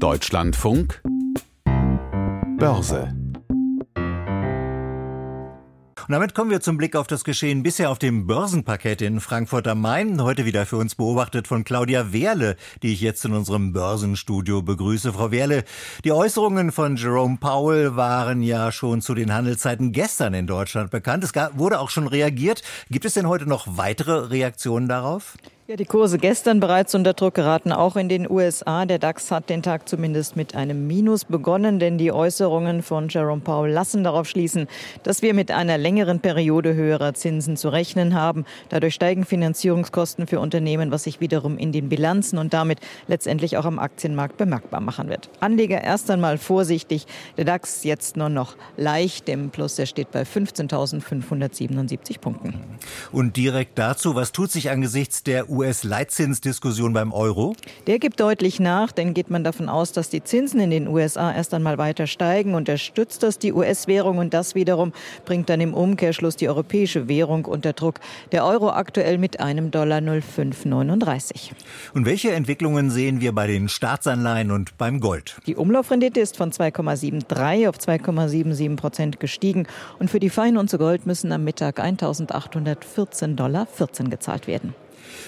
Deutschlandfunk Börse und damit kommen wir zum Blick auf das Geschehen bisher auf dem Börsenparkett in Frankfurt am Main. Heute wieder für uns beobachtet von Claudia Wehrle, die ich jetzt in unserem Börsenstudio begrüße. Frau Wehrle, die Äußerungen von Jerome Powell waren ja schon zu den Handelszeiten gestern in Deutschland bekannt. Es wurde auch schon reagiert. Gibt es denn heute noch weitere Reaktionen darauf? Ja, die Kurse gestern bereits unter Druck geraten, auch in den USA. Der DAX hat den Tag zumindest mit einem Minus begonnen, denn die Äußerungen von Jerome Powell lassen darauf schließen, dass wir mit einer längeren Periode höherer Zinsen zu rechnen haben. Dadurch steigen Finanzierungskosten für Unternehmen, was sich wiederum in den Bilanzen und damit letztendlich auch am Aktienmarkt bemerkbar machen wird. Anleger erst einmal vorsichtig. Der DAX jetzt nur noch leicht im Plus. Er steht bei 15.577 Punkten. Und direkt dazu, was tut sich angesichts der US US-Leitzinsdiskussion beim Euro? Der gibt deutlich nach, denn geht man davon aus, dass die Zinsen in den USA erst einmal weiter steigen, unterstützt das die US-Währung und das wiederum bringt dann im Umkehrschluss die europäische Währung unter Druck. Der Euro aktuell mit einem Dollar 0,539. Und welche Entwicklungen sehen wir bei den Staatsanleihen und beim Gold? Die Umlaufrendite ist von 2,73 auf 2,77 Prozent gestiegen und für die Fein und zu Gold müssen am Mittag 1.814 Dollar 14 gezahlt werden.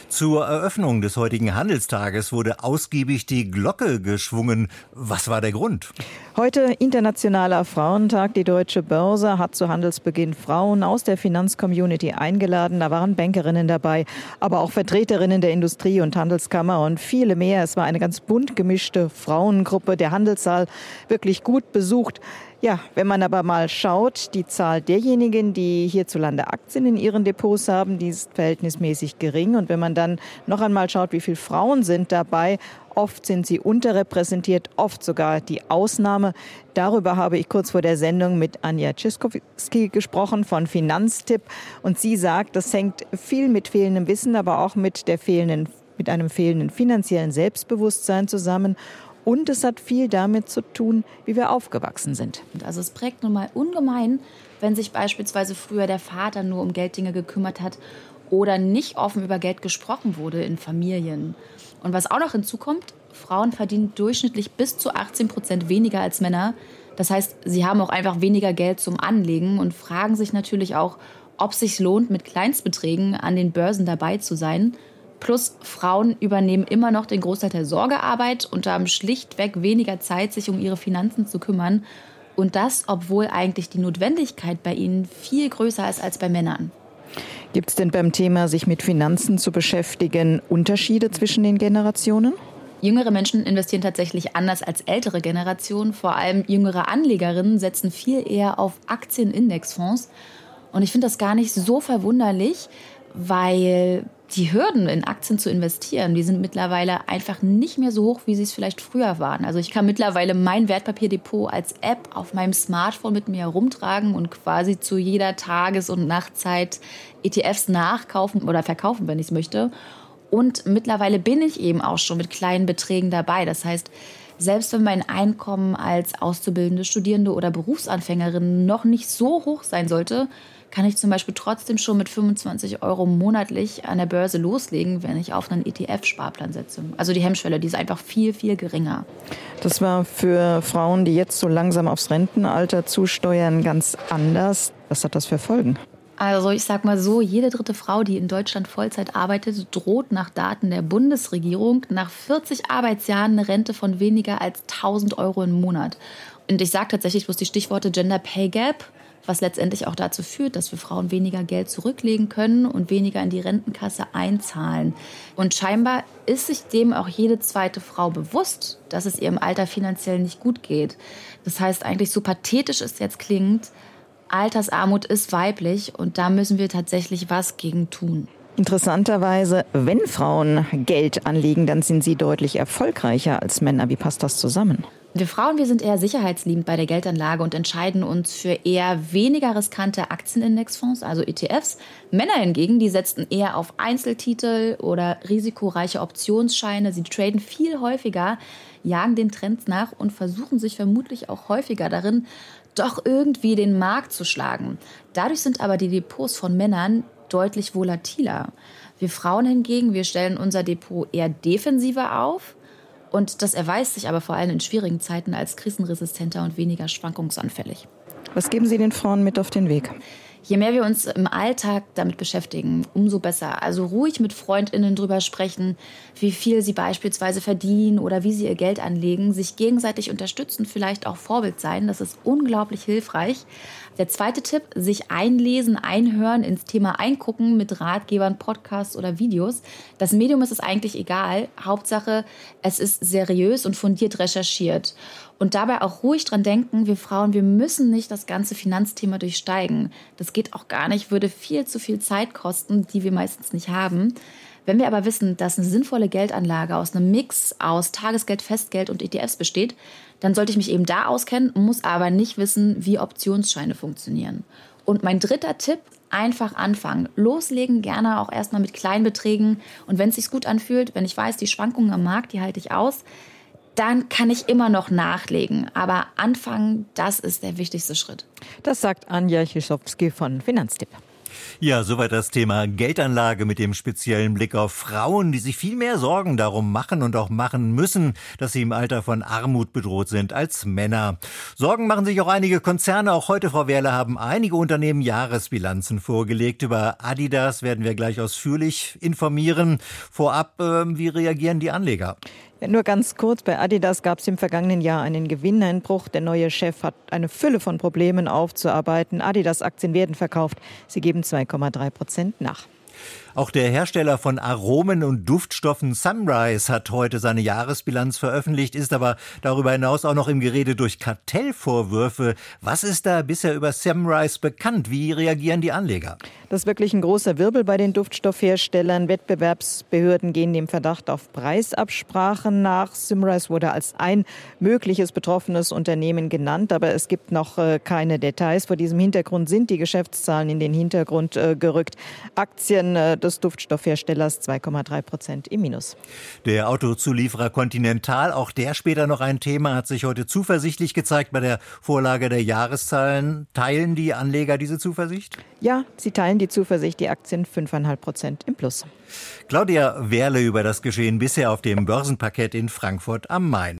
Zur Eröffnung des heutigen Handelstages wurde ausgiebig die Glocke geschwungen. Was war der Grund? Heute Internationaler Frauentag. Die Deutsche Börse hat zu Handelsbeginn Frauen aus der Finanzcommunity eingeladen. Da waren Bankerinnen dabei, aber auch Vertreterinnen der Industrie- und Handelskammer und viele mehr. Es war eine ganz bunt gemischte Frauengruppe. Der Handelssaal wirklich gut besucht. Ja, wenn man aber mal schaut, die Zahl derjenigen, die hierzulande Aktien in ihren Depots haben, die ist verhältnismäßig gering. Und wenn man dann noch einmal schaut, wie viele Frauen sind dabei, oft sind sie unterrepräsentiert, oft sogar die Ausnahme. Darüber habe ich kurz vor der Sendung mit Anja Ciskowski gesprochen von Finanztipp. Und sie sagt, das hängt viel mit fehlendem Wissen, aber auch mit der fehlenden mit einem fehlenden finanziellen Selbstbewusstsein zusammen und es hat viel damit zu tun, wie wir aufgewachsen sind. Also es prägt nun mal ungemein, wenn sich beispielsweise früher der Vater nur um Gelddinge gekümmert hat oder nicht offen über Geld gesprochen wurde in Familien. Und was auch noch hinzukommt, Frauen verdienen durchschnittlich bis zu 18 Prozent weniger als Männer. Das heißt, sie haben auch einfach weniger Geld zum Anlegen und fragen sich natürlich auch, ob es sich lohnt, mit Kleinstbeträgen an den Börsen dabei zu sein Plus Frauen übernehmen immer noch den Großteil der Sorgearbeit und haben schlichtweg weniger Zeit, sich um ihre Finanzen zu kümmern. Und das, obwohl eigentlich die Notwendigkeit bei ihnen viel größer ist als bei Männern. Gibt es denn beim Thema, sich mit Finanzen zu beschäftigen, Unterschiede zwischen den Generationen? Jüngere Menschen investieren tatsächlich anders als ältere Generationen. Vor allem jüngere Anlegerinnen setzen viel eher auf Aktienindexfonds. Und ich finde das gar nicht so verwunderlich, weil die Hürden in Aktien zu investieren, die sind mittlerweile einfach nicht mehr so hoch, wie sie es vielleicht früher waren. Also ich kann mittlerweile mein Wertpapierdepot als App auf meinem Smartphone mit mir herumtragen und quasi zu jeder Tages- und Nachtzeit ETFs nachkaufen oder verkaufen, wenn ich es möchte. Und mittlerweile bin ich eben auch schon mit kleinen Beträgen dabei. Das heißt, selbst wenn mein Einkommen als auszubildende Studierende oder Berufsanfängerin noch nicht so hoch sein sollte, kann ich zum Beispiel trotzdem schon mit 25 Euro monatlich an der Börse loslegen, wenn ich auf einen ETF-Sparplan setze. Also die Hemmschwelle, die ist einfach viel, viel geringer. Das war für Frauen, die jetzt so langsam aufs Rentenalter zusteuern, ganz anders. Was hat das für Folgen? Also ich sag mal so, jede dritte Frau, die in Deutschland Vollzeit arbeitet, droht nach Daten der Bundesregierung nach 40 Arbeitsjahren eine Rente von weniger als 1000 Euro im Monat. Und ich sage tatsächlich bloß die Stichworte Gender Pay Gap, was letztendlich auch dazu führt, dass wir Frauen weniger Geld zurücklegen können und weniger in die Rentenkasse einzahlen. Und scheinbar ist sich dem auch jede zweite Frau bewusst, dass es ihrem Alter finanziell nicht gut geht. Das heißt eigentlich, so pathetisch es jetzt klingt, Altersarmut ist weiblich und da müssen wir tatsächlich was gegen tun. Interessanterweise, wenn Frauen Geld anlegen, dann sind sie deutlich erfolgreicher als Männer. Wie passt das zusammen? Wir Frauen, wir sind eher sicherheitsliebend bei der Geldanlage und entscheiden uns für eher weniger riskante Aktienindexfonds, also ETFs. Männer hingegen, die setzen eher auf Einzeltitel oder risikoreiche Optionsscheine. Sie traden viel häufiger, jagen den Trends nach und versuchen sich vermutlich auch häufiger darin, doch irgendwie den Markt zu schlagen. Dadurch sind aber die Depots von Männern deutlich volatiler. Wir Frauen hingegen, wir stellen unser Depot eher defensiver auf Und das erweist sich aber vor allem in schwierigen Zeiten als krisenresistenter und weniger schwankungsanfällig. Was geben Sie den Frauen mit auf den Weg? Je mehr wir uns im Alltag damit beschäftigen, umso besser. Also ruhig mit Freundinnen drüber sprechen, wie viel sie beispielsweise verdienen oder wie sie ihr Geld anlegen, sich gegenseitig unterstützen, vielleicht auch Vorbild sein. Das ist unglaublich hilfreich. Der zweite Tipp, sich einlesen, einhören, ins Thema eingucken mit Ratgebern, Podcasts oder Videos. Das Medium ist es eigentlich egal. Hauptsache, es ist seriös und fundiert recherchiert. Und dabei auch ruhig dran denken, wir Frauen, wir müssen nicht das ganze Finanzthema durchsteigen. Das geht auch gar nicht, würde viel zu viel Zeit kosten, die wir meistens nicht haben. Wenn wir aber wissen, dass eine sinnvolle Geldanlage aus einem Mix aus Tagesgeld, Festgeld und ETFs besteht, dann sollte ich mich eben da auskennen, muss aber nicht wissen, wie Optionsscheine funktionieren. Und mein dritter Tipp, einfach anfangen. Loslegen gerne auch erstmal mit kleinen Beträgen. Und wenn es sich gut anfühlt, wenn ich weiß, die Schwankungen am Markt, die halte ich aus, dann kann ich immer noch nachlegen. Aber anfangen, das ist der wichtigste Schritt. Das sagt Anja Chischowski von Finanztipp. Ja, soweit das Thema Geldanlage mit dem speziellen Blick auf Frauen, die sich viel mehr Sorgen darum machen und auch machen müssen, dass sie im Alter von Armut bedroht sind als Männer. Sorgen machen sich auch einige Konzerne. Auch heute, Frau Werle, haben einige Unternehmen Jahresbilanzen vorgelegt. Über Adidas werden wir gleich ausführlich informieren. Vorab, äh, wie reagieren die Anleger? Nur ganz kurz, bei Adidas gab es im vergangenen Jahr einen Gewinneinbruch. Der neue Chef hat eine Fülle von Problemen aufzuarbeiten. Adidas-Aktien werden verkauft. Sie geben 2,3 Prozent nach. Auch der Hersteller von Aromen und Duftstoffen Sunrise hat heute seine Jahresbilanz veröffentlicht, ist aber darüber hinaus auch noch im Gerede durch Kartellvorwürfe. Was ist da bisher über Sunrise bekannt? Wie reagieren die Anleger? Das ist wirklich ein großer Wirbel bei den Duftstoffherstellern. Wettbewerbsbehörden gehen dem Verdacht auf Preisabsprachen nach. Sunrise wurde als ein mögliches betroffenes Unternehmen genannt, aber es gibt noch äh, keine Details. Vor diesem Hintergrund sind die Geschäftszahlen in den Hintergrund äh, gerückt. Aktien äh, des Duftstoffherstellers 2,3 Prozent im Minus. Der Autozulieferer Continental, auch der später noch ein Thema, hat sich heute zuversichtlich gezeigt bei der Vorlage der Jahreszahlen. Teilen die Anleger diese Zuversicht? Ja, sie teilen die Zuversicht, die Aktien 5,5 Prozent im Plus. Claudia Werle über das Geschehen bisher auf dem Börsenparkett in Frankfurt am Main.